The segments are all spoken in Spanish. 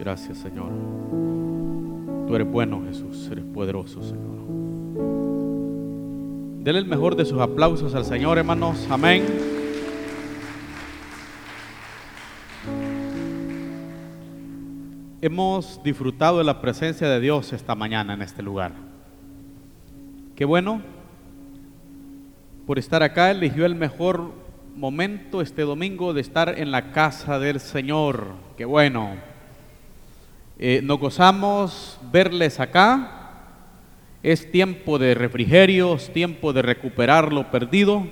Gracias, Señor. Tú eres bueno, Jesús. Eres poderoso, Señor. Dele el mejor de sus aplausos al Señor, hermanos. Amén. Hemos disfrutado de la presencia de Dios esta mañana en este lugar. Qué bueno por estar acá. Eligió el mejor momento este domingo de estar en la casa del Señor. Qué bueno. Eh, nos gozamos verles acá. Es tiempo de refrigerio, es tiempo de recuperar lo perdido.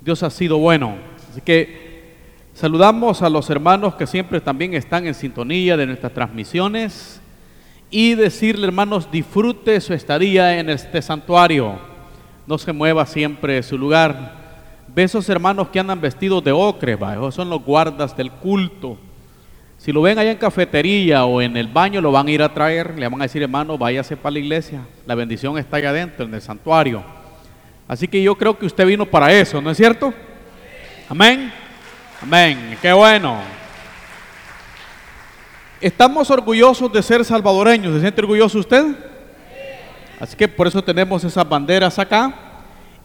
Dios ha sido bueno. Así que saludamos a los hermanos que siempre también están en sintonía de nuestras transmisiones y decirle, hermanos, disfrute su estadía en este santuario. No se mueva siempre su lugar. Ve esos hermanos que andan vestidos de ocre, esos son los guardas del culto. Si lo ven allá en cafetería o en el baño, lo van a ir a traer. Le van a decir, hermano, váyase para la iglesia. La bendición está allá adentro, en el santuario. Así que yo creo que usted vino para eso, ¿no es cierto? Amén. Amén. Qué bueno. Estamos orgullosos de ser salvadoreños. ¿Se siente orgulloso usted? Así que por eso tenemos esas banderas acá.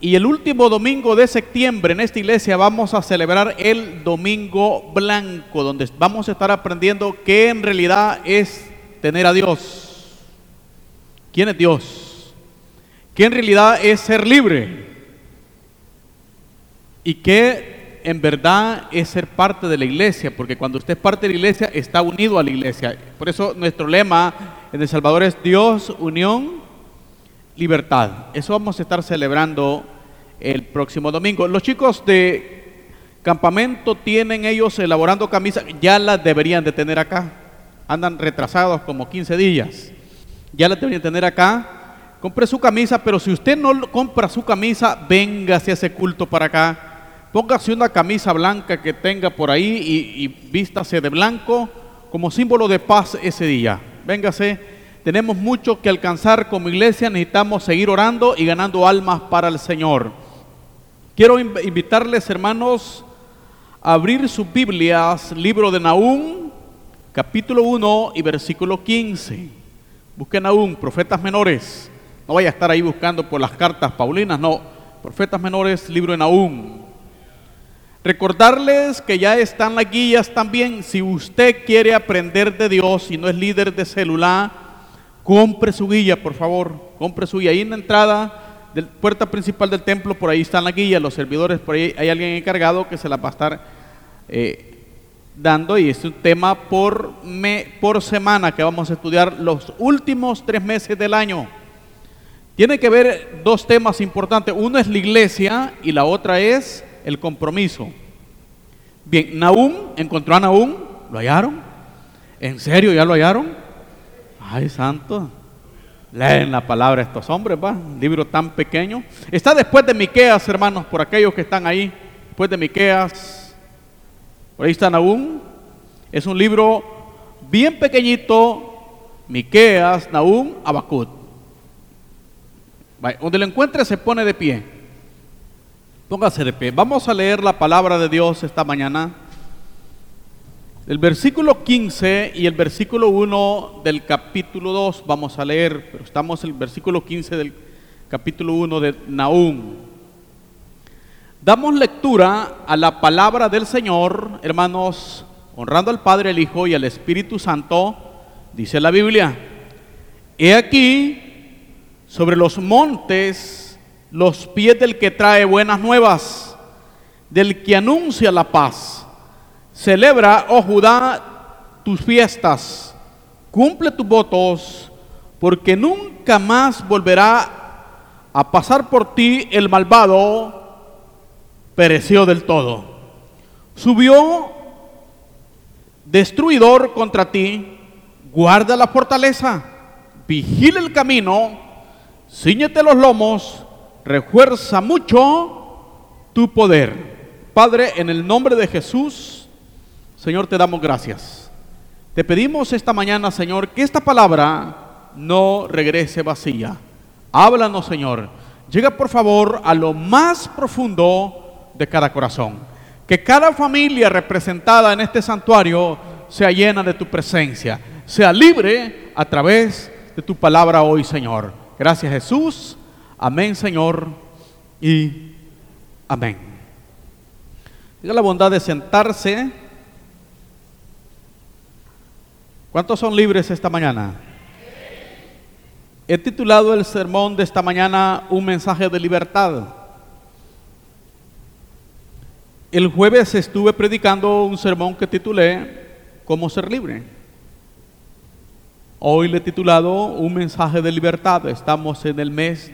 Y el último domingo de septiembre en esta iglesia vamos a celebrar el Domingo Blanco, donde vamos a estar aprendiendo qué en realidad es tener a Dios. ¿Quién es Dios? ¿Qué en realidad es ser libre? ¿Y qué en verdad es ser parte de la iglesia? Porque cuando usted es parte de la iglesia, está unido a la iglesia. Por eso nuestro lema en El Salvador es Dios, unión libertad. Eso vamos a estar celebrando el próximo domingo. Los chicos de campamento tienen ellos elaborando camisas, ya las deberían de tener acá. Andan retrasados como 15 días. Ya las deberían tener acá. Compre su camisa, pero si usted no compra su camisa, véngase a ese culto para acá. Póngase una camisa blanca que tenga por ahí y, y vístase de blanco como símbolo de paz ese día. Véngase tenemos mucho que alcanzar como iglesia, necesitamos seguir orando y ganando almas para el Señor. Quiero invitarles, hermanos, a abrir sus Biblias, libro de Nahum, capítulo 1 y versículo 15. Busquen Nahum, profetas menores. No vaya a estar ahí buscando por las cartas paulinas, no. Profetas menores, libro de Nahum. Recordarles que ya están las guías también. Si usted quiere aprender de Dios y no es líder de celular, Compre su guía, por favor. Compre su guía. Ahí en la entrada, de la puerta principal del templo, por ahí está la guía. Los servidores, por ahí hay alguien encargado que se la va a estar eh, dando. Y es un tema por, por semana que vamos a estudiar los últimos tres meses del año. Tiene que ver dos temas importantes. Uno es la iglesia y la otra es el compromiso. Bien, Nahum, encontró a Nahum, lo hallaron. ¿En serio ya lo hallaron? Ay, santo. Leen la palabra estos hombres, va. Un libro tan pequeño. Está después de Miqueas, hermanos, por aquellos que están ahí. Después de Miqueas. Por ahí están aún. Es un libro bien pequeñito. Miqueas, Nahum, Abacut. Donde lo encuentre se pone de pie. Póngase de pie. Vamos a leer la palabra de Dios esta mañana. El versículo 15 y el versículo 1 del capítulo 2 vamos a leer, pero estamos en el versículo 15 del capítulo 1 de Nahum. Damos lectura a la palabra del Señor, hermanos, honrando al Padre, al Hijo y al Espíritu Santo, dice la Biblia. He aquí sobre los montes los pies del que trae buenas nuevas, del que anuncia la paz Celebra, oh Judá, tus fiestas, cumple tus votos, porque nunca más volverá a pasar por ti el malvado, pereció del todo. Subió destruidor contra ti, guarda la fortaleza, vigila el camino, ciñete los lomos, refuerza mucho tu poder. Padre, en el nombre de Jesús, Señor, te damos gracias. Te pedimos esta mañana, Señor, que esta palabra no regrese vacía. Háblanos, Señor. Llega, por favor, a lo más profundo de cada corazón. Que cada familia representada en este santuario sea llena de tu presencia. sea libre a través de tu palabra hoy, Señor. Gracias Jesús. Amén, Señor. Y amén. Tenga la bondad de sentarse. ¿Cuántos son libres esta mañana? He titulado el sermón de esta mañana Un mensaje de libertad. El jueves estuve predicando un sermón que titulé Cómo ser libre. Hoy le he titulado Un mensaje de libertad. Estamos en el mes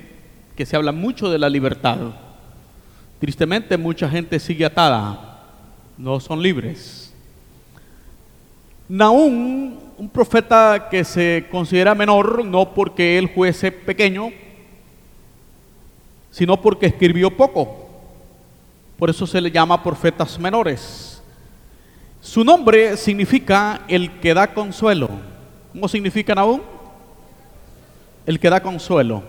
que se habla mucho de la libertad. Tristemente mucha gente sigue atada, no son libres. Naúm, un profeta que se considera menor, no porque él fuese pequeño, sino porque escribió poco. Por eso se le llama profetas menores. Su nombre significa el que da consuelo. ¿Cómo significa Nahum? El que da consuelo.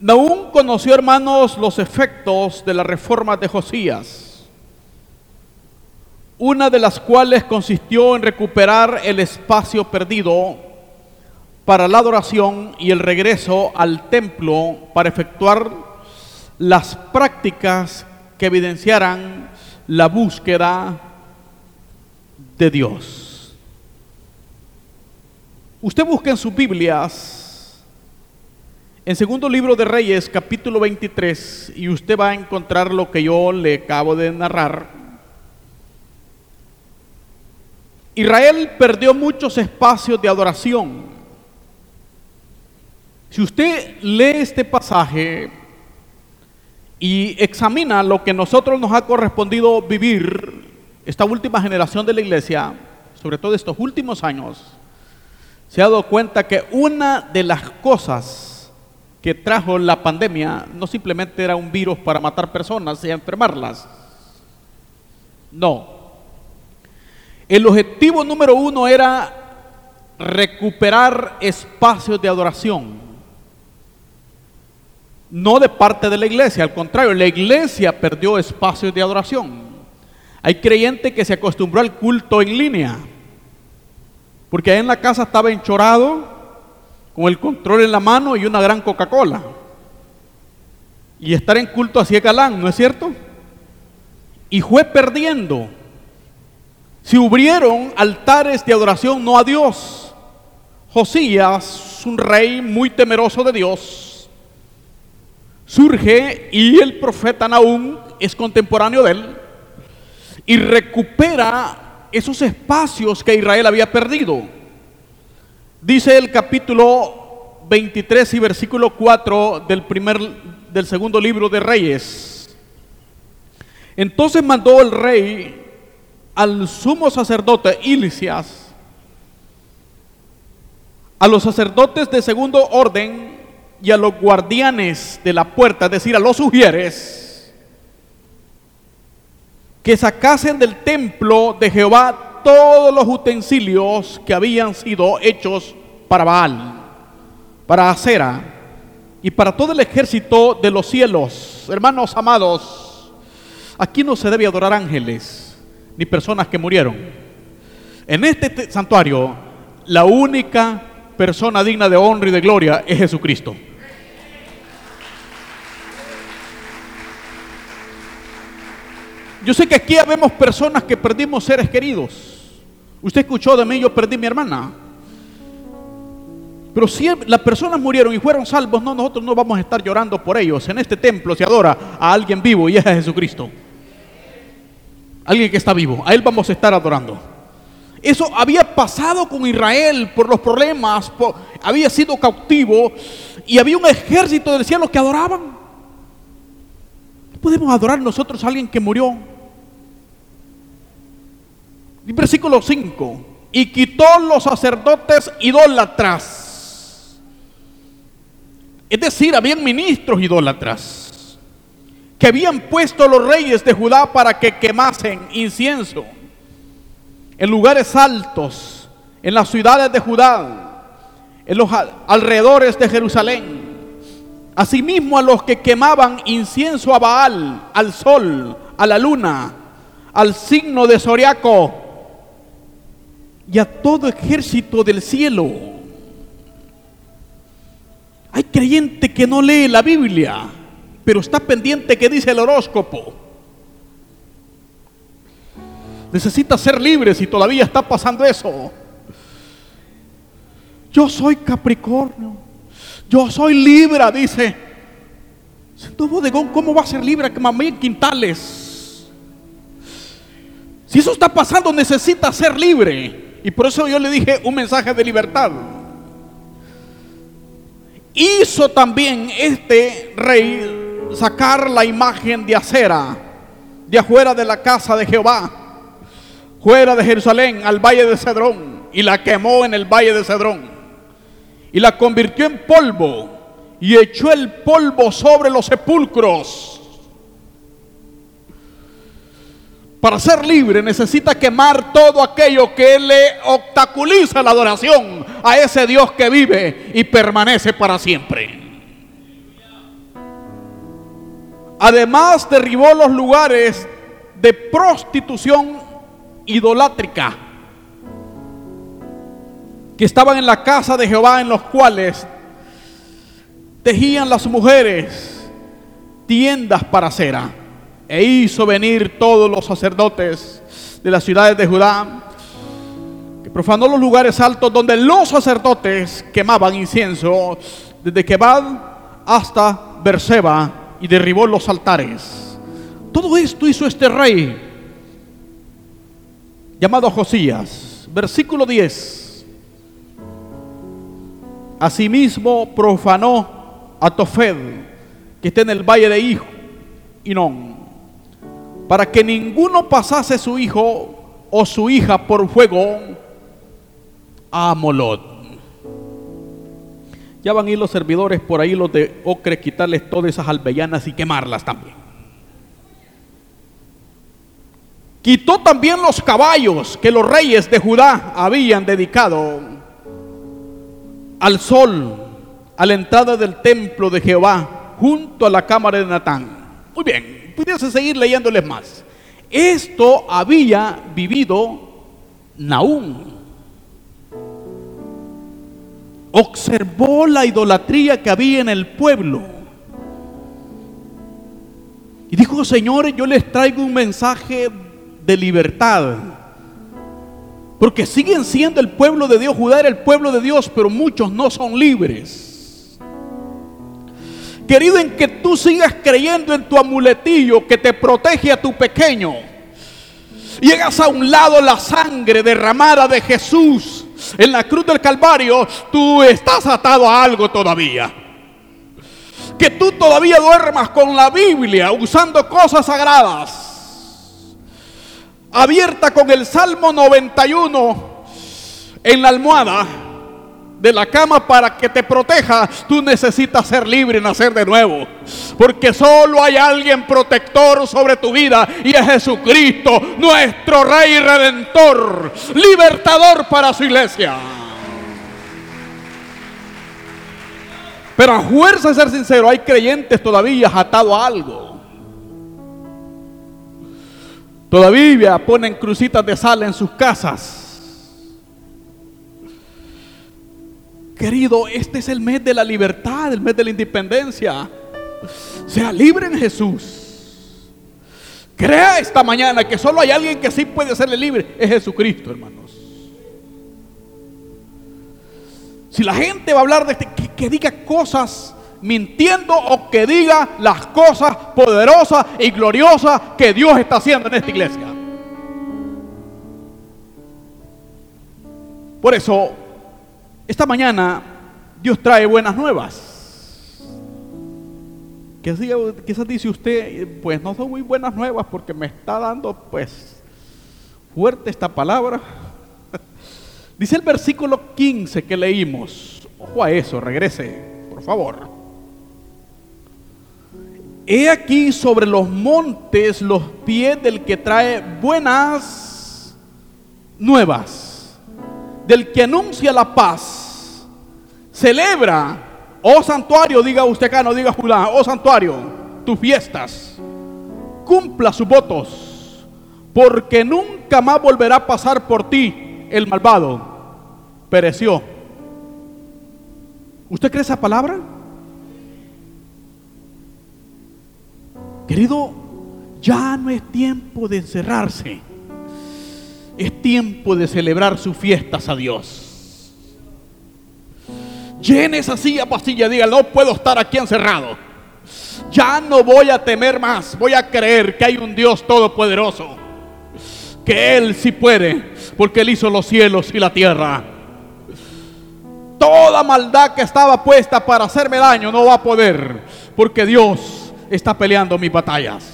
Nahum conoció, hermanos, los efectos de la reforma de Josías, una de las cuales consistió en recuperar el espacio perdido para la adoración y el regreso al templo para efectuar las prácticas que evidenciaran la búsqueda de Dios. Usted busca en sus Biblias, en segundo libro de Reyes, capítulo 23, y usted va a encontrar lo que yo le acabo de narrar. Israel perdió muchos espacios de adoración. Si usted lee este pasaje, y examina lo que nosotros nos ha correspondido vivir, esta última generación de la iglesia, sobre todo estos últimos años, se ha dado cuenta que una de las cosas que trajo la pandemia no simplemente era un virus para matar personas y enfermarlas. No. El objetivo número uno era recuperar espacios de adoración no de parte de la iglesia, al contrario, la iglesia perdió espacios de adoración. Hay creyente que se acostumbró al culto en línea, porque ahí en la casa estaba enchorado, con el control en la mano y una gran Coca-Cola. Y estar en culto así es galán, ¿no es cierto? Y fue perdiendo. Si hubrieron altares de adoración no a Dios, Josías, un rey muy temeroso de Dios, surge y el profeta Nahum es contemporáneo de él y recupera esos espacios que Israel había perdido. Dice el capítulo 23 y versículo 4 del primer del segundo libro de Reyes. Entonces mandó el rey al sumo sacerdote Ilicias, a los sacerdotes de segundo orden y a los guardianes de la puerta, es decir, a los sugieres, que sacasen del templo de Jehová todos los utensilios que habían sido hechos para Baal, para Acera y para todo el ejército de los cielos. Hermanos amados, aquí no se debe adorar ángeles ni personas que murieron. En este santuario, la única persona digna de honra y de gloria es Jesucristo. Yo sé que aquí habemos personas que perdimos seres queridos. Usted escuchó de mí, yo perdí mi hermana. Pero si las personas murieron y fueron salvos, no, nosotros no vamos a estar llorando por ellos. En este templo se adora a alguien vivo y es a Jesucristo. Alguien que está vivo. A Él vamos a estar adorando. Eso había pasado con Israel por los problemas, había sido cautivo y había un ejército del cielo que adoraban. podemos adorar nosotros a alguien que murió Versículo 5. Y quitó los sacerdotes idólatras. Es decir, habían ministros idólatras que habían puesto los reyes de Judá para que quemasen incienso en lugares altos, en las ciudades de Judá, en los alrededores de Jerusalén. Asimismo a los que quemaban incienso a Baal, al sol, a la luna, al signo de zodiaco y a todo ejército del cielo. Hay creyente que no lee la Biblia, pero está pendiente que dice el horóscopo. Necesita ser libre si todavía está pasando eso. Yo soy Capricornio. Yo soy Libra, dice. Tu bodegón, ¿cómo va a ser Libra que mamá en quintales? Si eso está pasando, necesita ser libre. Y por eso yo le dije un mensaje de libertad. Hizo también este rey sacar la imagen de acera de afuera de la casa de Jehová, fuera de Jerusalén, al valle de Cedrón, y la quemó en el valle de Cedrón, y la convirtió en polvo, y echó el polvo sobre los sepulcros. Para ser libre necesita quemar todo aquello que le obstaculiza la adoración a ese Dios que vive y permanece para siempre. Además derribó los lugares de prostitución idolátrica que estaban en la casa de Jehová en los cuales tejían las mujeres tiendas para cera. E hizo venir todos los sacerdotes de las ciudades de Judá, que profanó los lugares altos donde los sacerdotes quemaban incienso, desde Kebad hasta Berseba, y derribó los altares. Todo esto hizo este rey, llamado Josías. Versículo 10. Asimismo profanó a Tofed, que está en el valle de Hijo, no para que ninguno pasase su hijo o su hija por fuego a Molot. Ya van a ir los servidores por ahí, los de Ocre, quitarles todas esas albellanas y quemarlas también. Quitó también los caballos que los reyes de Judá habían dedicado al sol, a la entrada del templo de Jehová, junto a la cámara de Natán. Muy bien, pudiese seguir leyéndoles más. Esto había vivido Naúm. Observó la idolatría que había en el pueblo. Y dijo, señores, yo les traigo un mensaje de libertad. Porque siguen siendo el pueblo de Dios. Judá era el pueblo de Dios, pero muchos no son libres. Querido, en que tú sigas creyendo en tu amuletillo que te protege a tu pequeño. Llegas a un lado la sangre derramada de Jesús en la cruz del Calvario, tú estás atado a algo todavía. Que tú todavía duermas con la Biblia usando cosas sagradas. Abierta con el Salmo 91 en la almohada de la cama para que te proteja, tú necesitas ser libre y nacer de nuevo. Porque solo hay alguien protector sobre tu vida y es Jesucristo, nuestro Rey Redentor, libertador para su iglesia. Pero a fuerza de ser sincero, hay creyentes todavía atados a algo. Todavía ponen crucitas de sal en sus casas Querido, este es el mes de la libertad, el mes de la independencia. Sea libre en Jesús. Crea esta mañana que solo hay alguien que sí puede hacerle libre. Es Jesucristo, hermanos. Si la gente va a hablar de este, que, que diga cosas mintiendo o que diga las cosas poderosas y gloriosas que Dios está haciendo en esta iglesia. Por eso esta mañana Dios trae buenas nuevas. Quizás dice usted, pues no son muy buenas nuevas porque me está dando pues fuerte esta palabra. Dice el versículo 15 que leímos. Ojo a eso, regrese, por favor. He aquí sobre los montes los pies del que trae buenas nuevas del que anuncia la paz, celebra, oh santuario, diga usted acá, no diga Judá, oh santuario, tus fiestas, cumpla sus votos, porque nunca más volverá a pasar por ti el malvado pereció. ¿Usted cree esa palabra? Querido, ya no es tiempo de encerrarse. Es tiempo de celebrar sus fiestas a Dios. Llene esa silla pastilla, diga, no puedo estar aquí encerrado. Ya no voy a temer más, voy a creer que hay un Dios todopoderoso. Que Él sí puede, porque Él hizo los cielos y la tierra. Toda maldad que estaba puesta para hacerme daño no va a poder, porque Dios está peleando mis batallas.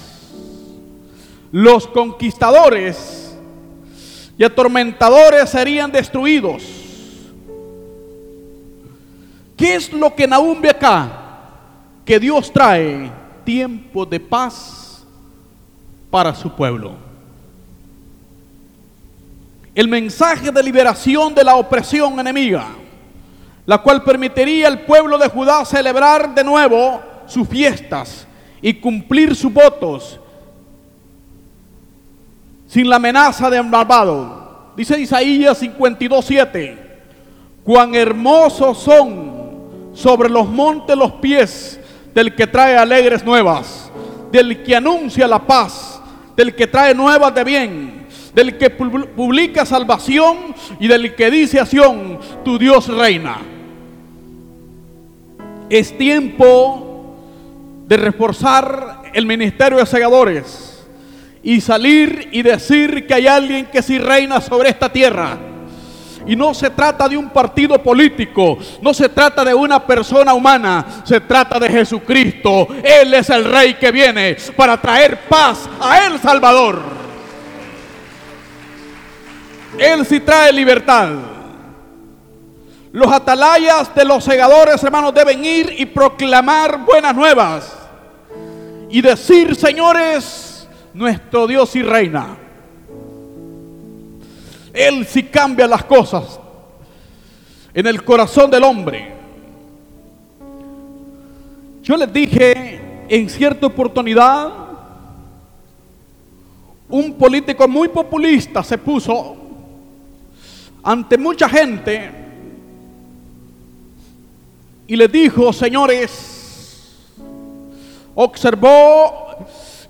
Los conquistadores y atormentadores serían destruidos. ¿Qué es lo que Nahum ve acá? Que Dios trae tiempo de paz para su pueblo. El mensaje de liberación de la opresión enemiga, la cual permitiría al pueblo de Judá celebrar de nuevo sus fiestas y cumplir sus votos sin la amenaza de malvado. Dice Isaías 52:7, cuán hermosos son sobre los montes los pies del que trae alegres nuevas, del que anuncia la paz, del que trae nuevas de bien, del que publica salvación y del que dice a Sión, tu Dios reina. Es tiempo de reforzar el ministerio de segadores y salir y decir que hay alguien que sí reina sobre esta tierra. Y no se trata de un partido político, no se trata de una persona humana, se trata de Jesucristo. Él es el rey que viene para traer paz a El Salvador. Él sí trae libertad. Los atalayas de los segadores, hermanos, deben ir y proclamar buenas nuevas y decir, señores, nuestro Dios y reina. Él sí cambia las cosas en el corazón del hombre. Yo les dije en cierta oportunidad, un político muy populista se puso ante mucha gente y le dijo, señores, observó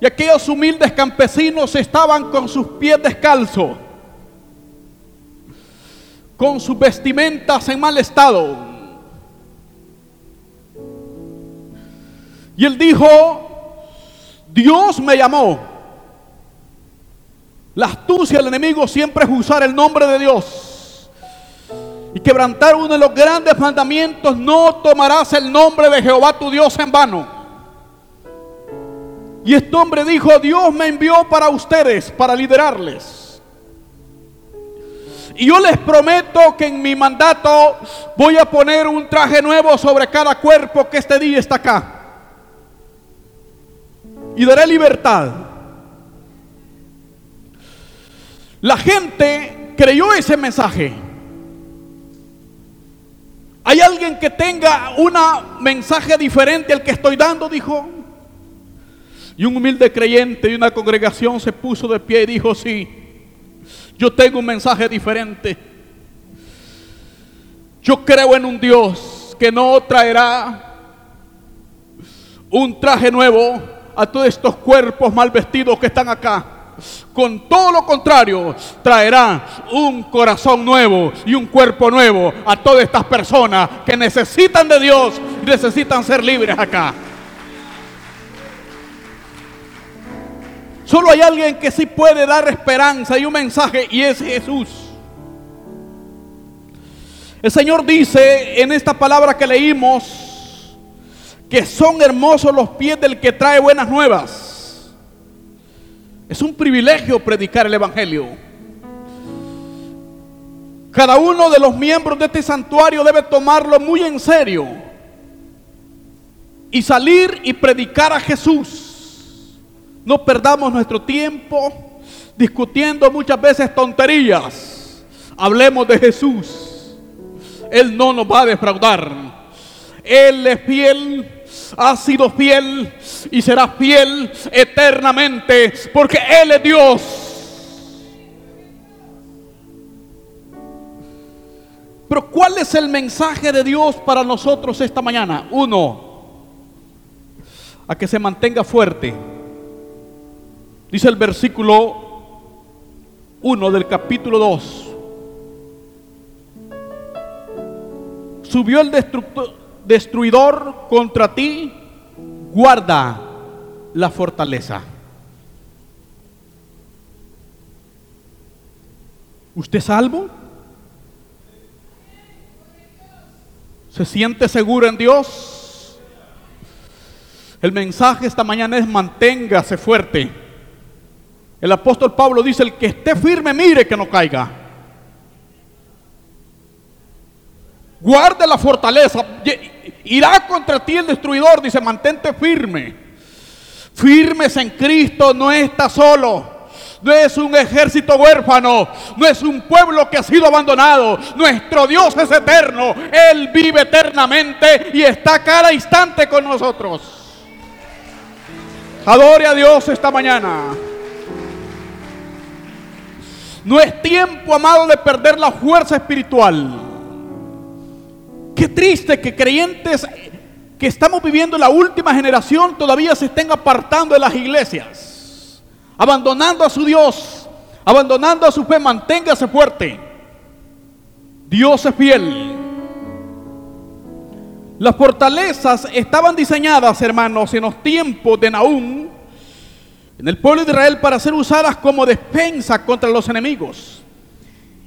y aquellos humildes campesinos estaban con sus pies descalzos, con sus vestimentas en mal estado. Y él dijo, Dios me llamó. La astucia del enemigo siempre es usar el nombre de Dios. Y quebrantar uno de los grandes mandamientos, no tomarás el nombre de Jehová tu Dios en vano. Y este hombre dijo, Dios me envió para ustedes, para liderarles. Y yo les prometo que en mi mandato voy a poner un traje nuevo sobre cada cuerpo que este día está acá. Y daré libertad. La gente creyó ese mensaje. ¿Hay alguien que tenga un mensaje diferente al que estoy dando? Dijo. Y un humilde creyente de una congregación se puso de pie y dijo, sí, yo tengo un mensaje diferente. Yo creo en un Dios que no traerá un traje nuevo a todos estos cuerpos mal vestidos que están acá. Con todo lo contrario, traerá un corazón nuevo y un cuerpo nuevo a todas estas personas que necesitan de Dios y necesitan ser libres acá. Solo hay alguien que sí puede dar esperanza y un mensaje y es Jesús. El Señor dice en esta palabra que leímos que son hermosos los pies del que trae buenas nuevas. Es un privilegio predicar el Evangelio. Cada uno de los miembros de este santuario debe tomarlo muy en serio y salir y predicar a Jesús. No perdamos nuestro tiempo discutiendo muchas veces tonterías. Hablemos de Jesús. Él no nos va a defraudar. Él es fiel, ha sido fiel y será fiel eternamente porque Él es Dios. Pero ¿cuál es el mensaje de Dios para nosotros esta mañana? Uno, a que se mantenga fuerte. Dice el versículo 1 del capítulo 2. Subió el destruidor contra ti, guarda la fortaleza. ¿Usted salvo? ¿Se siente seguro en Dios? El mensaje esta mañana es manténgase fuerte. El apóstol Pablo dice, el que esté firme, mire que no caiga. Guarde la fortaleza. Irá contra ti el destruidor, dice, mantente firme. Firmes en Cristo, no está solo. No es un ejército huérfano, no es un pueblo que ha sido abandonado. Nuestro Dios es eterno, Él vive eternamente y está cada instante con nosotros. Adore a Dios esta mañana. No es tiempo, amado, de perder la fuerza espiritual. Qué triste que creyentes que estamos viviendo la última generación todavía se estén apartando de las iglesias, abandonando a su Dios, abandonando a su fe. Manténgase fuerte. Dios es fiel. Las fortalezas estaban diseñadas, hermanos, en los tiempos de Naúm en el pueblo de Israel para ser usadas como defensa contra los enemigos.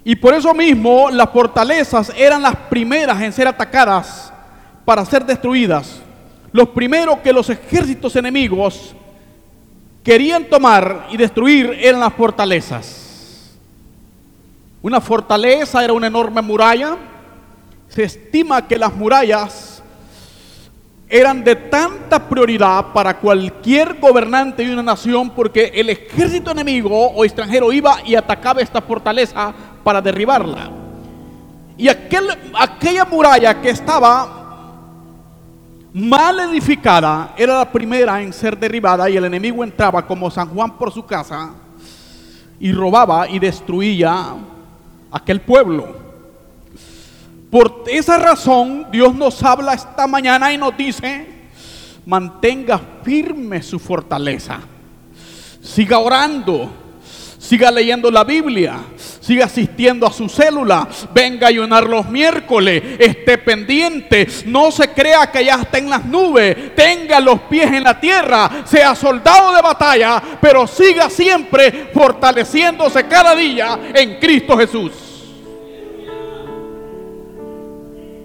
Y por eso mismo las fortalezas eran las primeras en ser atacadas para ser destruidas. Los primeros que los ejércitos enemigos querían tomar y destruir eran las fortalezas. Una fortaleza era una enorme muralla. Se estima que las murallas eran de tanta prioridad para cualquier gobernante de una nación porque el ejército enemigo o extranjero iba y atacaba esta fortaleza para derribarla. Y aquel, aquella muralla que estaba mal edificada era la primera en ser derribada y el enemigo entraba como San Juan por su casa y robaba y destruía aquel pueblo. Por esa razón Dios nos habla esta mañana y nos dice, mantenga firme su fortaleza. Siga orando, siga leyendo la Biblia, siga asistiendo a su célula, venga a ayunar los miércoles, esté pendiente, no se crea que ya está en las nubes, tenga los pies en la tierra, sea soldado de batalla, pero siga siempre fortaleciéndose cada día en Cristo Jesús.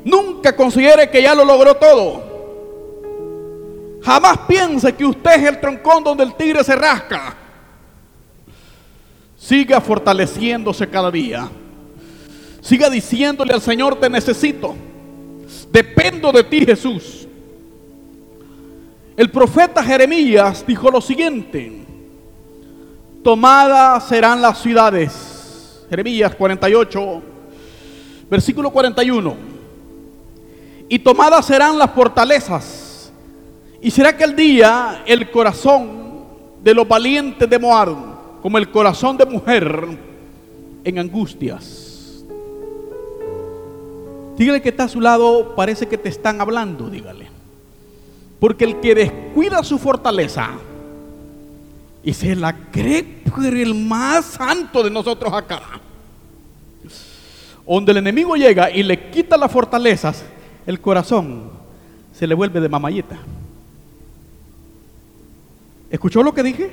Nunca considere que ya lo logró todo. Jamás piense que usted es el troncón donde el tigre se rasca. Siga fortaleciéndose cada día. Siga diciéndole al Señor, te necesito. Dependo de ti, Jesús. El profeta Jeremías dijo lo siguiente. Tomadas serán las ciudades. Jeremías 48, versículo 41 y tomadas serán las fortalezas. Y será aquel día el corazón de los valientes de Moab, como el corazón de mujer en angustias. Dígale que está a su lado, parece que te están hablando, dígale. Porque el que descuida su fortaleza y se la cree el más santo de nosotros acá, donde el enemigo llega y le quita las fortalezas, el corazón se le vuelve de mamayita. ¿Escuchó lo que dije?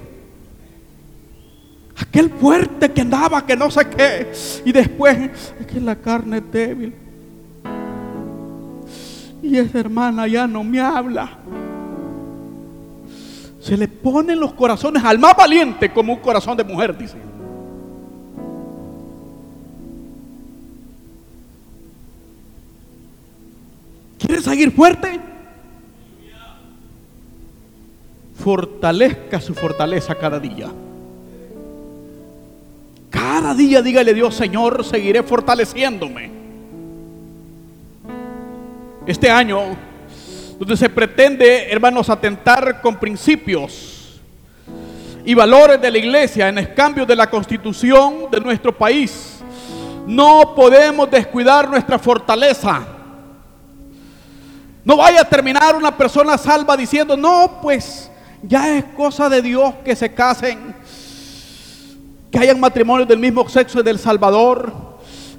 Aquel fuerte que andaba, que no sé qué, y después es que la carne es débil. Y esa hermana ya no me habla. Se le ponen los corazones al más valiente como un corazón de mujer, dice. ¿Quiere seguir fuerte? Fortalezca su fortaleza cada día. Cada día dígale Dios, Señor, seguiré fortaleciéndome. Este año, donde se pretende, hermanos, atentar con principios y valores de la iglesia en el cambio de la constitución de nuestro país, No podemos descuidar nuestra fortaleza. No vaya a terminar una persona salva diciendo, no, pues ya es cosa de Dios que se casen, que hayan matrimonios del mismo sexo y del Salvador,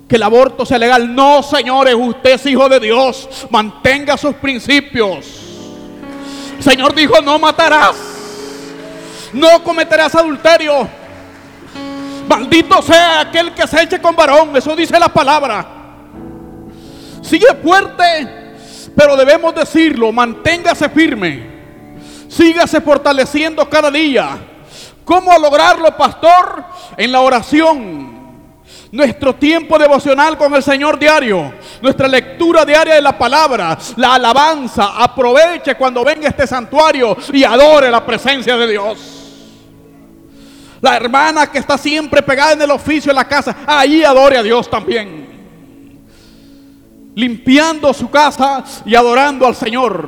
que el aborto sea legal. No, señores, usted es hijo de Dios, mantenga sus principios. Señor dijo, no matarás, no cometerás adulterio. Maldito sea aquel que se eche con varón, eso dice la palabra. Sigue fuerte pero debemos decirlo, manténgase firme, sígase fortaleciendo cada día. ¿Cómo lograrlo, pastor? En la oración. Nuestro tiempo devocional con el Señor diario, nuestra lectura diaria de la palabra, la alabanza. Aproveche cuando venga este santuario y adore la presencia de Dios. La hermana que está siempre pegada en el oficio de la casa, ahí adore a Dios también limpiando su casa y adorando al Señor.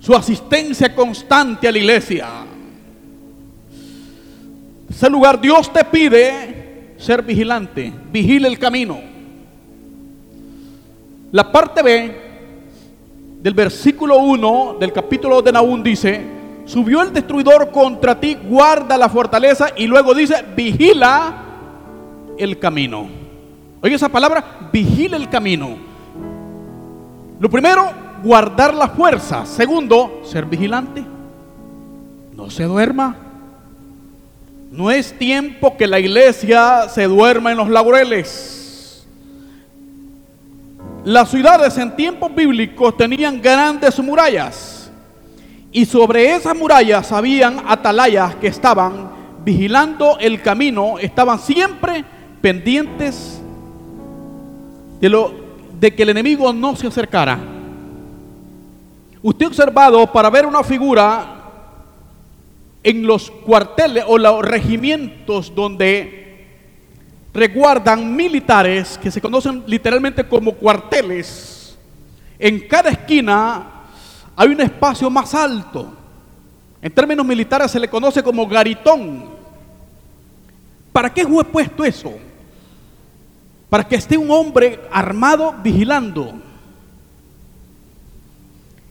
Su asistencia constante a la iglesia. Ese lugar Dios te pide ser vigilante, vigile el camino. La parte B del versículo 1 del capítulo de Naúm dice, subió el destruidor contra ti, guarda la fortaleza y luego dice, vigila el camino. Oye esa palabra, vigila el camino. Lo primero, guardar la fuerza. Segundo, ser vigilante. No se duerma. No es tiempo que la iglesia se duerma en los laureles. Las ciudades en tiempos bíblicos tenían grandes murallas. Y sobre esas murallas habían atalayas que estaban vigilando el camino, estaban siempre pendientes de, lo, de que el enemigo no se acercara. Usted ha observado para ver una figura en los cuarteles o los regimientos donde reguardan militares que se conocen literalmente como cuarteles. En cada esquina hay un espacio más alto. En términos militares se le conoce como garitón. ¿Para qué fue puesto eso? Para que esté un hombre armado vigilando.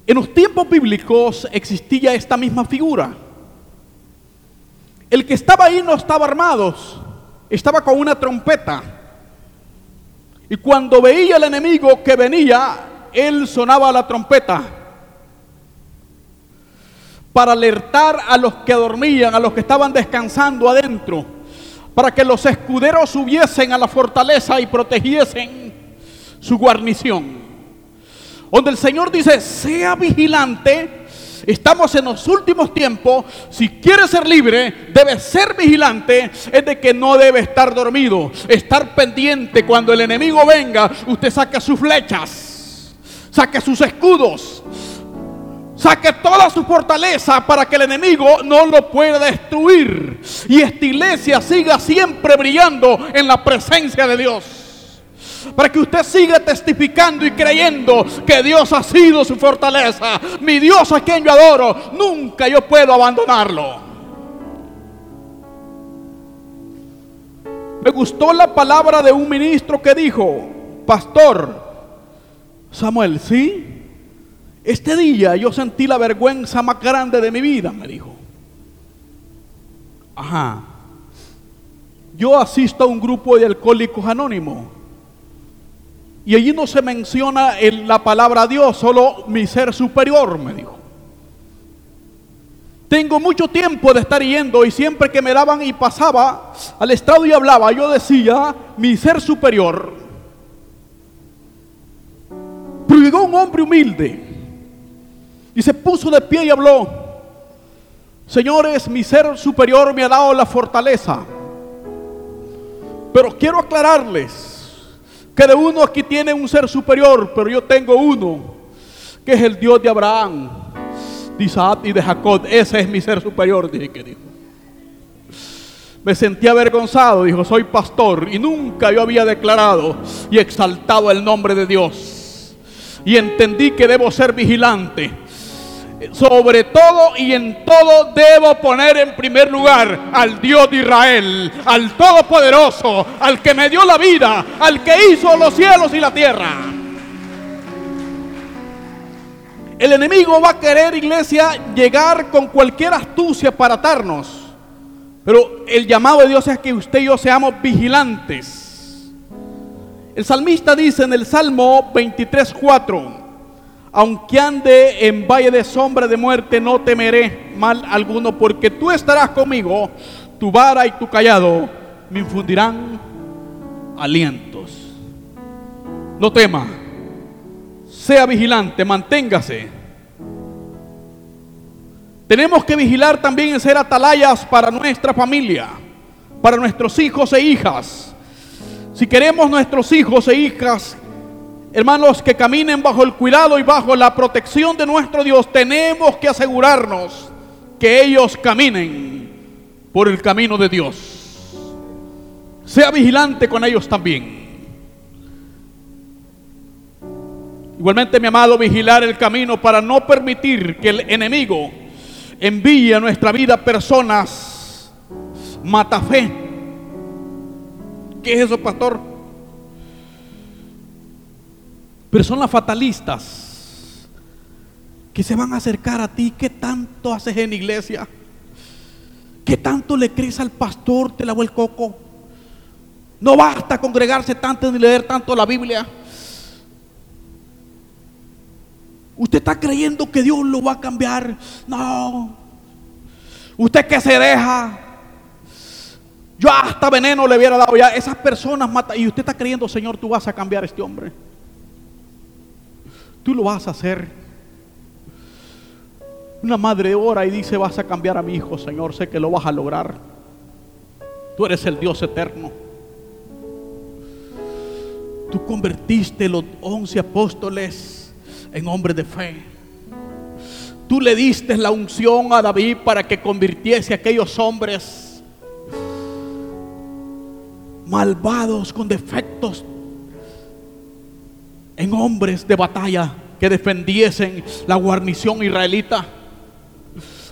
En los tiempos bíblicos existía esta misma figura. El que estaba ahí no estaba armado, estaba con una trompeta. Y cuando veía al enemigo que venía, él sonaba la trompeta para alertar a los que dormían, a los que estaban descansando adentro para que los escuderos subiesen a la fortaleza y protegiesen su guarnición. Donde el Señor dice, sea vigilante, estamos en los últimos tiempos, si quiere ser libre, debe ser vigilante, es de que no debe estar dormido, estar pendiente cuando el enemigo venga, usted saque sus flechas, saque sus escudos, Saque toda su fortaleza para que el enemigo no lo pueda destruir. Y esta iglesia siga siempre brillando en la presencia de Dios. Para que usted siga testificando y creyendo que Dios ha sido su fortaleza. Mi Dios a quien yo adoro, nunca yo puedo abandonarlo. Me gustó la palabra de un ministro que dijo, pastor, Samuel, ¿sí? Este día yo sentí la vergüenza más grande de mi vida, me dijo. Ajá. Yo asisto a un grupo de alcohólicos anónimos. Y allí no se menciona la palabra Dios, solo mi ser superior, me dijo. Tengo mucho tiempo de estar yendo y siempre que me daban y pasaba al estado y hablaba, yo decía, mi ser superior. Pero llegó un hombre humilde y se puso de pie y habló, señores, mi ser superior me ha dado la fortaleza. Pero quiero aclararles que de uno aquí tiene un ser superior, pero yo tengo uno, que es el Dios de Abraham, de Isaac y de Jacob. Ese es mi ser superior, dije que dijo. Me sentí avergonzado, dijo, soy pastor y nunca yo había declarado y exaltado el nombre de Dios. Y entendí que debo ser vigilante sobre todo y en todo debo poner en primer lugar al Dios de Israel, al Todopoderoso, al que me dio la vida, al que hizo los cielos y la tierra. El enemigo va a querer, iglesia, llegar con cualquier astucia para atarnos. Pero el llamado de Dios es que usted y yo seamos vigilantes. El salmista dice en el Salmo 23:4, aunque ande en valle de sombra de muerte, no temeré mal alguno, porque tú estarás conmigo, tu vara y tu callado me infundirán alientos. No tema, sea vigilante, manténgase. Tenemos que vigilar también en ser atalayas para nuestra familia, para nuestros hijos e hijas. Si queremos nuestros hijos e hijas, hermanos, que caminen bajo el cuidado y bajo la protección de nuestro Dios, tenemos que asegurarnos que ellos caminen por el camino de Dios. Sea vigilante con ellos también. Igualmente, mi amado, vigilar el camino para no permitir que el enemigo envía a nuestra vida personas mata fe. ¿Qué es eso, pastor? Personas fatalistas que se van a acercar a ti. ¿Qué tanto haces en iglesia? ¿Qué tanto le crees al pastor? Te lavó el coco. No basta congregarse tanto ni leer tanto la Biblia. Usted está creyendo que Dios lo va a cambiar. No. Usted que se deja. Yo hasta veneno le hubiera dado ya. Esas personas matan. Y usted está creyendo, Señor, tú vas a cambiar a este hombre. Tú lo vas a hacer. Una madre ora y dice, vas a cambiar a mi hijo, Señor. Sé que lo vas a lograr. Tú eres el Dios eterno. Tú convertiste los once apóstoles en hombre de fe. Tú le diste la unción a David para que convirtiese a aquellos hombres malvados con defectos en hombres de batalla que defendiesen la guarnición israelita.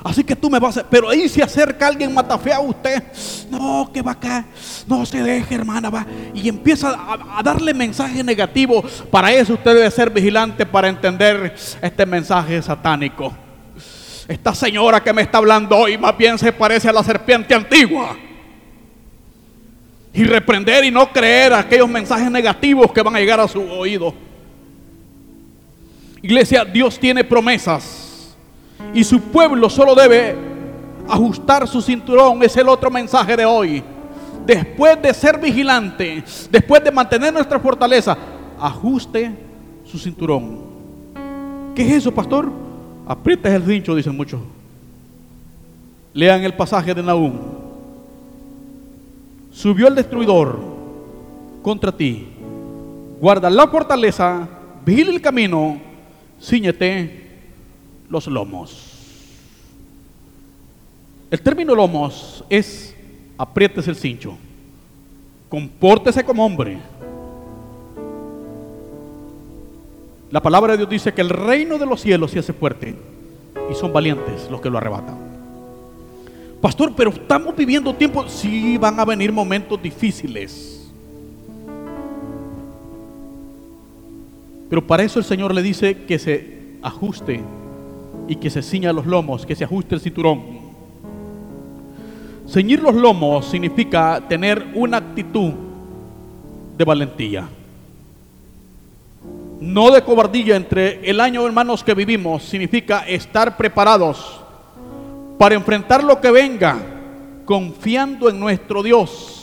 Así que tú me vas a... Pero ahí se acerca alguien fe a usted. No, que va acá. No se deje, hermana. Va. Y empieza a, a, darle mensaje negativo. Para eso usted debe ser vigilante para entender este mensaje satánico. Esta señora que me está hablando hoy más bien se parece a la serpiente antigua. Y reprender y no creer aquellos mensajes negativos que van a llegar a su oído. Iglesia, Dios tiene promesas y su pueblo solo debe ajustar su cinturón. Es el otro mensaje de hoy. Después de ser vigilante, después de mantener nuestra fortaleza, ajuste su cinturón. ¿Qué es eso, pastor? Aprieta el cincho, dicen muchos. Lean el pasaje de Nahum. Subió el destruidor contra ti. Guarda la fortaleza, vigila el camino, ciñete los lomos. El término lomos es aprietes el cincho, compórtese como hombre. La palabra de Dios dice que el reino de los cielos se hace fuerte y son valientes los que lo arrebatan. Pastor, pero estamos viviendo tiempos, sí van a venir momentos difíciles. Pero para eso el Señor le dice que se ajuste y que se ciña los lomos, que se ajuste el cinturón. Ceñir los lomos significa tener una actitud de valentía. No de cobardía entre el año, hermanos, que vivimos, significa estar preparados para enfrentar lo que venga, confiando en nuestro Dios.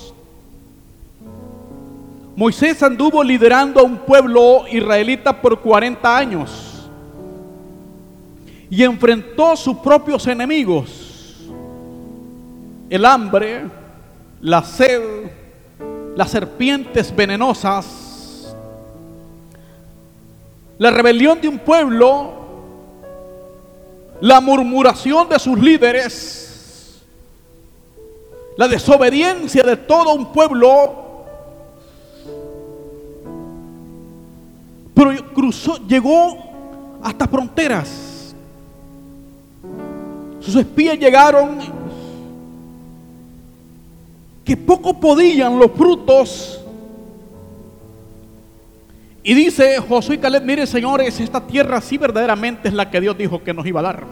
Moisés anduvo liderando a un pueblo israelita por 40 años y enfrentó sus propios enemigos. El hambre, la sed, las serpientes venenosas, la rebelión de un pueblo, la murmuración de sus líderes, la desobediencia de todo un pueblo. Pero cruzó, llegó hasta fronteras sus espías llegaron, que poco podían los frutos. Y dice Josué y Caleb, mire señores, esta tierra sí verdaderamente es la que Dios dijo que nos iba a dar.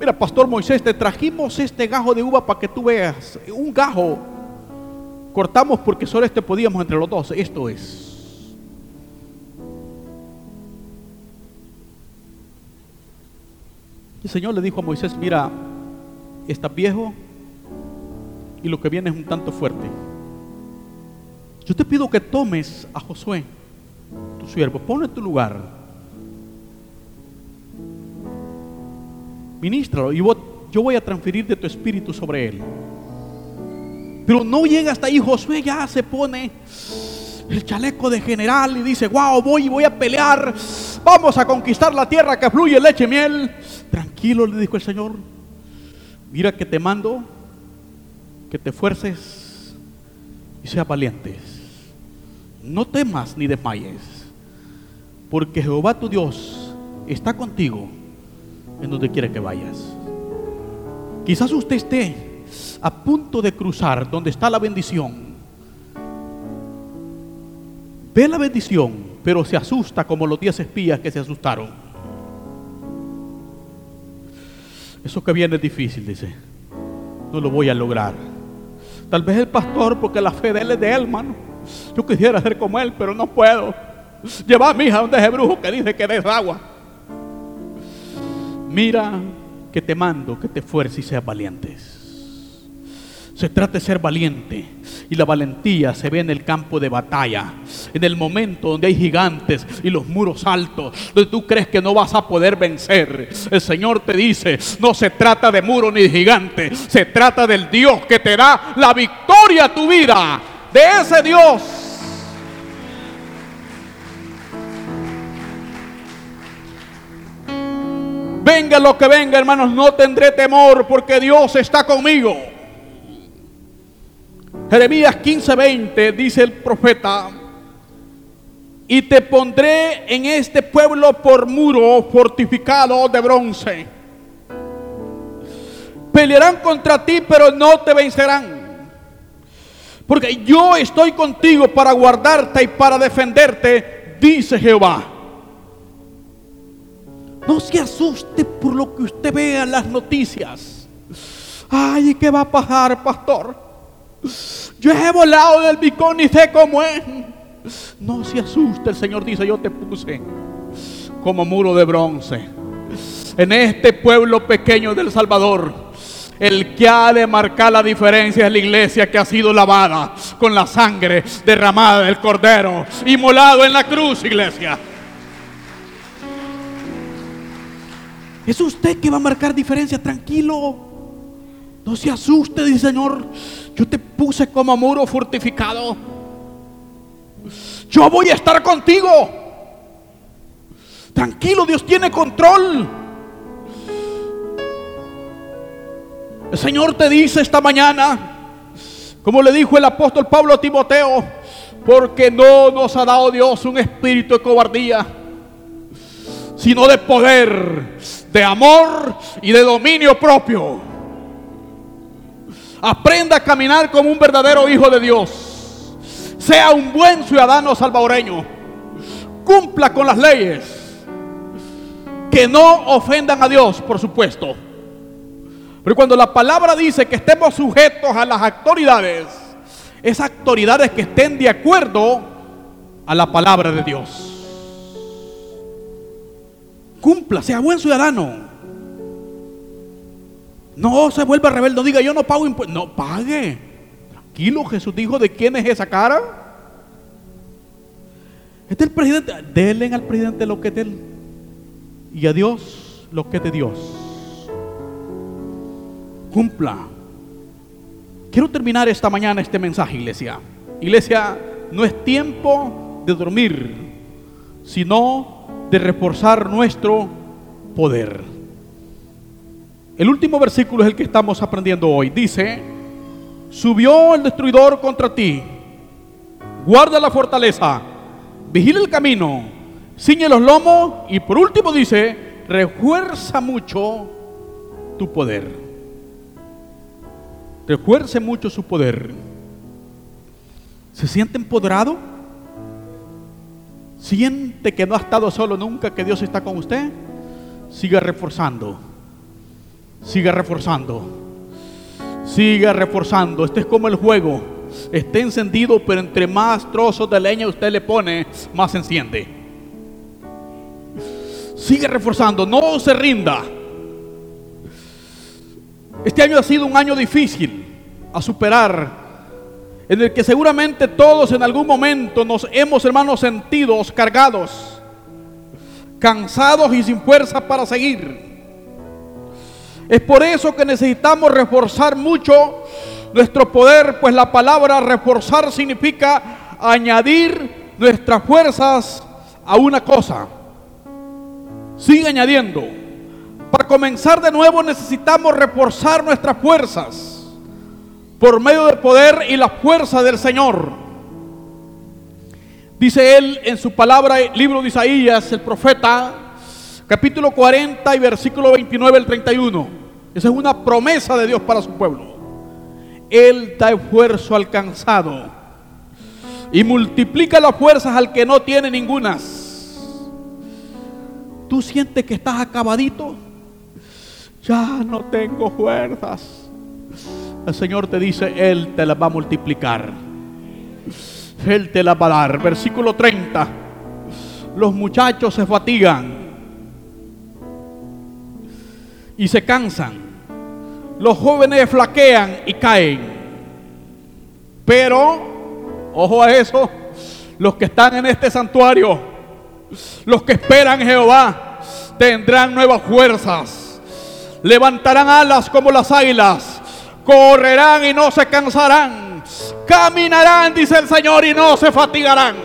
Mira, Pastor Moisés, te trajimos este gajo de uva para que tú veas. Un gajo. Cortamos porque solo este podíamos entre los dos. Esto es. El Señor le dijo a Moisés, mira, estás viejo y lo que viene es un tanto fuerte. Yo te pido que tomes a Josué, tu siervo, ponlo en tu lugar. Ministralo y yo voy a transferir de tu espíritu sobre él. Pero no llega hasta ahí, Josué ya se pone el chaleco de general y dice, wow, voy voy a pelear, vamos a conquistar la tierra que fluye leche y miel. Tranquilo, le dijo el Señor, mira que te mando, que te fuerces y seas valientes. No temas ni desmayes, porque Jehová tu Dios está contigo en donde quiera que vayas. Quizás usted esté a punto de cruzar donde está la bendición. Ve la bendición, pero se asusta como los diez espías que se asustaron. Eso que viene es difícil, dice. No lo voy a lograr. Tal vez el pastor, porque la fe de él es de él, hermano. Yo quisiera ser como él, pero no puedo. Lleva a mi hija donde ese brujo que dice que des agua. Mira que te mando que te fuerces y seas valientes. Se trata de ser valiente. Y la valentía se ve en el campo de batalla. En el momento donde hay gigantes y los muros altos. Donde tú crees que no vas a poder vencer. El Señor te dice, no se trata de muro ni de gigante. Se trata del Dios que te da la victoria a tu vida. De ese Dios. Venga lo que venga, hermanos, no tendré temor porque Dios está conmigo. Jeremías 15:20 dice el profeta, y te pondré en este pueblo por muro fortificado de bronce. Pelearán contra ti, pero no te vencerán. Porque yo estoy contigo para guardarte y para defenderte, dice Jehová. No se asuste por lo que usted vea en las noticias. Ay, ¿qué va a pasar, pastor? Yo he volado del bicón y sé cómo es. No se asuste, el Señor dice, yo te puse como muro de bronce. En este pueblo pequeño del Salvador, el que ha de marcar la diferencia es la iglesia que ha sido lavada con la sangre derramada del Cordero y molado en la cruz, iglesia. Es usted que va a marcar diferencia, tranquilo. No se asuste, dice Señor. Yo te puse como muro fortificado. Yo voy a estar contigo. Tranquilo, Dios tiene control. El Señor te dice esta mañana, como le dijo el apóstol Pablo a Timoteo, porque no nos ha dado Dios un espíritu de cobardía, sino de poder, de amor y de dominio propio. Aprenda a caminar como un verdadero hijo de Dios. Sea un buen ciudadano salvadoreño. Cumpla con las leyes. Que no ofendan a Dios, por supuesto. Pero cuando la palabra dice que estemos sujetos a las autoridades, esas autoridades que estén de acuerdo a la palabra de Dios. Cumpla, sea buen ciudadano. No se vuelva rebelde, no diga yo no pago impuestos. No, pague. Tranquilo, Jesús dijo, ¿de quién es esa cara? Este es el presidente. Denle al presidente lo que es él. Y a Dios lo que es de Dios. Cumpla. Quiero terminar esta mañana este mensaje, iglesia. Iglesia, no es tiempo de dormir, sino de reforzar nuestro poder. El último versículo es el que estamos aprendiendo hoy. Dice, subió el destruidor contra ti, guarda la fortaleza, vigila el camino, ciñe los lomos y por último dice, refuerza mucho tu poder. Refuerce mucho su poder. ¿Se siente empoderado? ¿Siente que no ha estado solo nunca, que Dios está con usted? Siga reforzando. Siga reforzando. Siga reforzando. Este es como el juego. Está encendido, pero entre más trozos de leña usted le pone, más se enciende. Sigue reforzando, no se rinda. Este año ha sido un año difícil a superar en el que seguramente todos en algún momento nos hemos, hermanos, sentidos cargados, cansados y sin fuerza para seguir. Es por eso que necesitamos reforzar mucho nuestro poder, pues la palabra reforzar significa añadir nuestras fuerzas a una cosa. Sigue añadiendo. Para comenzar de nuevo necesitamos reforzar nuestras fuerzas por medio del poder y la fuerza del Señor. Dice él en su palabra, libro de Isaías, el profeta, capítulo 40 y versículo 29 al 31. Esa es una promesa de Dios para su pueblo. Él da esfuerzo al cansado y multiplica las fuerzas al que no tiene ningunas. ¿Tú sientes que estás acabadito? Ya no tengo fuerzas el Señor te dice, Él te la va a multiplicar. Él te la va a dar. Versículo 30. Los muchachos se fatigan y se cansan. Los jóvenes flaquean y caen. Pero, ojo a eso, los que están en este santuario, los que esperan Jehová, tendrán nuevas fuerzas. Levantarán alas como las águilas correrán y no se cansarán, caminarán, dice el Señor, y no se fatigarán.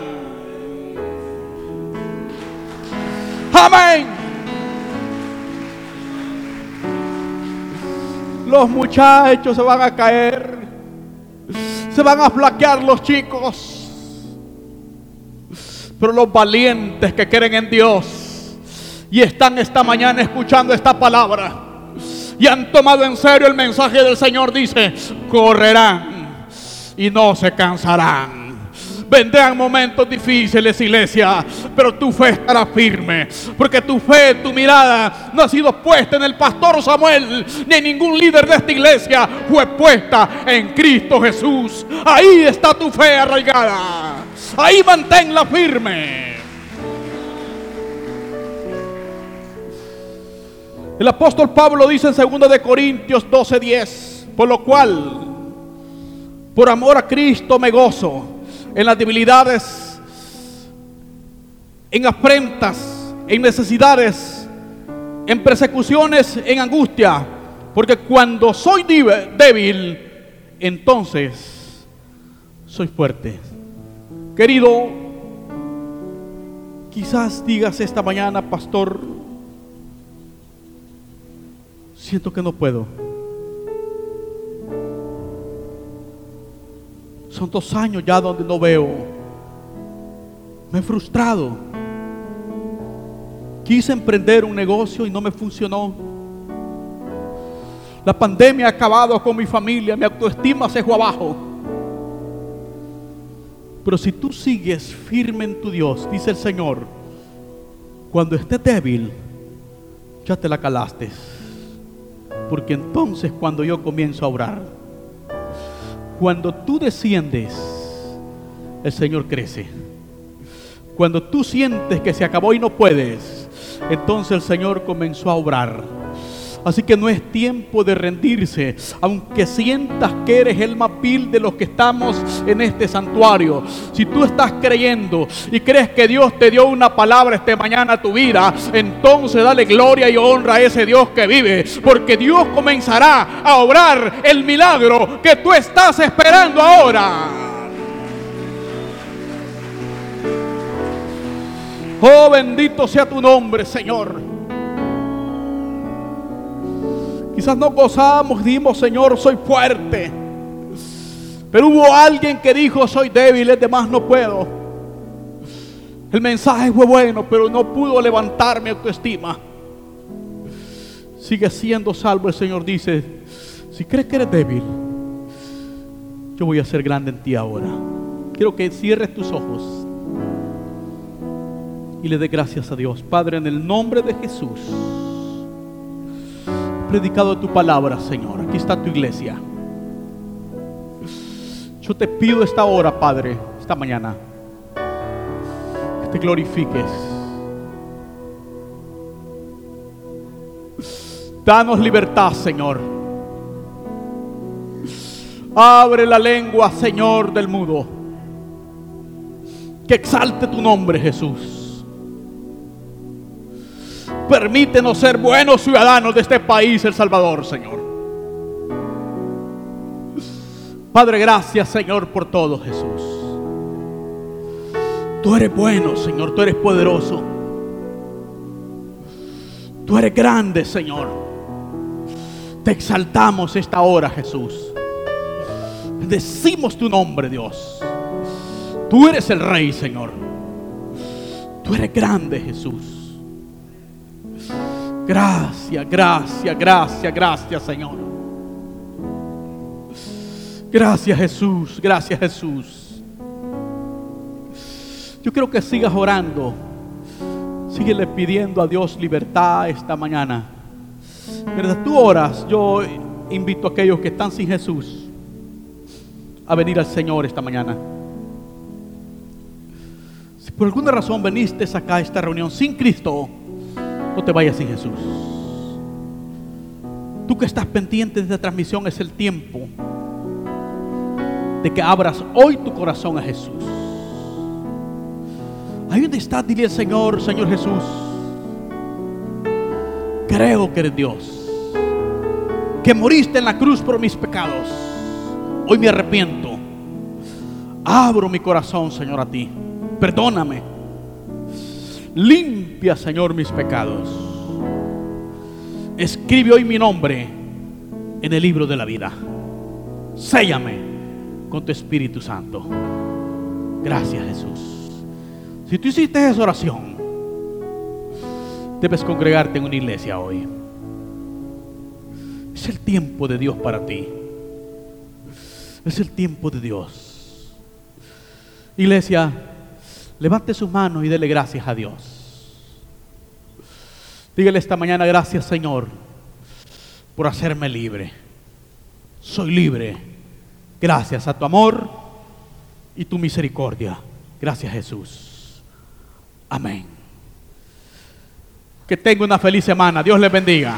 Amén. Los muchachos se van a caer, se van a flaquear los chicos. Pero los valientes que creen en Dios y están esta mañana escuchando esta palabra, y han tomado en serio el mensaje del Señor, dice, correrán y no se cansarán. Vendrán momentos difíciles, iglesia, pero tu fe estará firme, porque tu fe, tu mirada no ha sido puesta en el pastor Samuel, ni en ningún líder de esta iglesia, fue puesta en Cristo Jesús. Ahí está tu fe arraigada, ahí manténla firme. El apóstol Pablo dice en 2 de Corintios 12:10, por lo cual, por amor a Cristo me gozo en las debilidades, en afrentas, en necesidades, en persecuciones, en angustia, porque cuando soy débil, entonces soy fuerte. Querido, quizás digas esta mañana, pastor, siento que no puedo. Son dos años ya donde no veo. Me he frustrado. Quise emprender un negocio y no me funcionó. La pandemia ha acabado con mi familia, mi autoestima se fue abajo. Pero si tú sigues firme en tu Dios, dice el Señor, cuando estés débil, ya te la calaste porque entonces cuando yo comienzo a orar, cuando tú desciendes, el Señor crece. Cuando tú sientes que se acabó y no puedes, entonces el Señor comenzó a obrar. Así que no es tiempo de rendirse, aunque sientas que eres el más vil de los que estamos en este santuario. Si tú estás creyendo y crees que Dios te dio una palabra esta mañana a tu vida, entonces dale gloria y honra a ese Dios que vive, porque Dios comenzará a obrar el milagro que tú estás esperando ahora. Oh, bendito sea tu nombre, Señor. Quizás no gozamos, dimos, Señor, soy fuerte. Pero hubo alguien que dijo, soy débil, es de más no puedo. El mensaje fue bueno, pero no pudo levantar mi autoestima. Sigue siendo salvo, el Señor dice, si crees que eres débil, yo voy a ser grande en ti ahora. Quiero que cierres tus ojos y le dé gracias a Dios. Padre, en el nombre de Jesús, predicado tu palabra, Señor. Aquí está tu iglesia. Yo te pido esta hora, Padre, esta mañana, que te glorifiques. Danos libertad, Señor. Abre la lengua, Señor, del mudo. Que exalte tu nombre, Jesús. Permítenos ser buenos ciudadanos de este país, El Salvador, Señor. Padre, gracias, Señor, por todo, Jesús. Tú eres bueno, Señor, tú eres poderoso. Tú eres grande, Señor. Te exaltamos esta hora, Jesús. Decimos tu nombre, Dios. Tú eres el Rey, Señor. Tú eres grande, Jesús. Gracias, gracias, gracias, gracias, Señor. Gracias, Jesús. Gracias, Jesús. Yo creo que sigas orando. Síguele pidiendo a Dios libertad esta mañana. Mientras tú oras, yo invito a aquellos que están sin Jesús a venir al Señor esta mañana. Si por alguna razón veniste acá a esta reunión sin Cristo, no te vayas sin Jesús. Tú que estás pendiente de esta transmisión es el tiempo de que abras hoy tu corazón a Jesús. Ahí donde estás, dile al Señor, Señor Jesús, creo que eres Dios, que moriste en la cruz por mis pecados. Hoy me arrepiento. Abro mi corazón, Señor, a ti. Perdóname. Limpia, Señor, mis pecados. Escribe hoy mi nombre en el libro de la vida. Séllame con tu Espíritu Santo. Gracias, Jesús. Si tú hiciste esa oración, debes congregarte en una iglesia hoy. Es el tiempo de Dios para ti. Es el tiempo de Dios. Iglesia, levante sus manos y dele gracias a Dios. Dígale esta mañana, gracias Señor por hacerme libre. Soy libre. Gracias a tu amor y tu misericordia. Gracias Jesús. Amén. Que tenga una feliz semana. Dios les bendiga.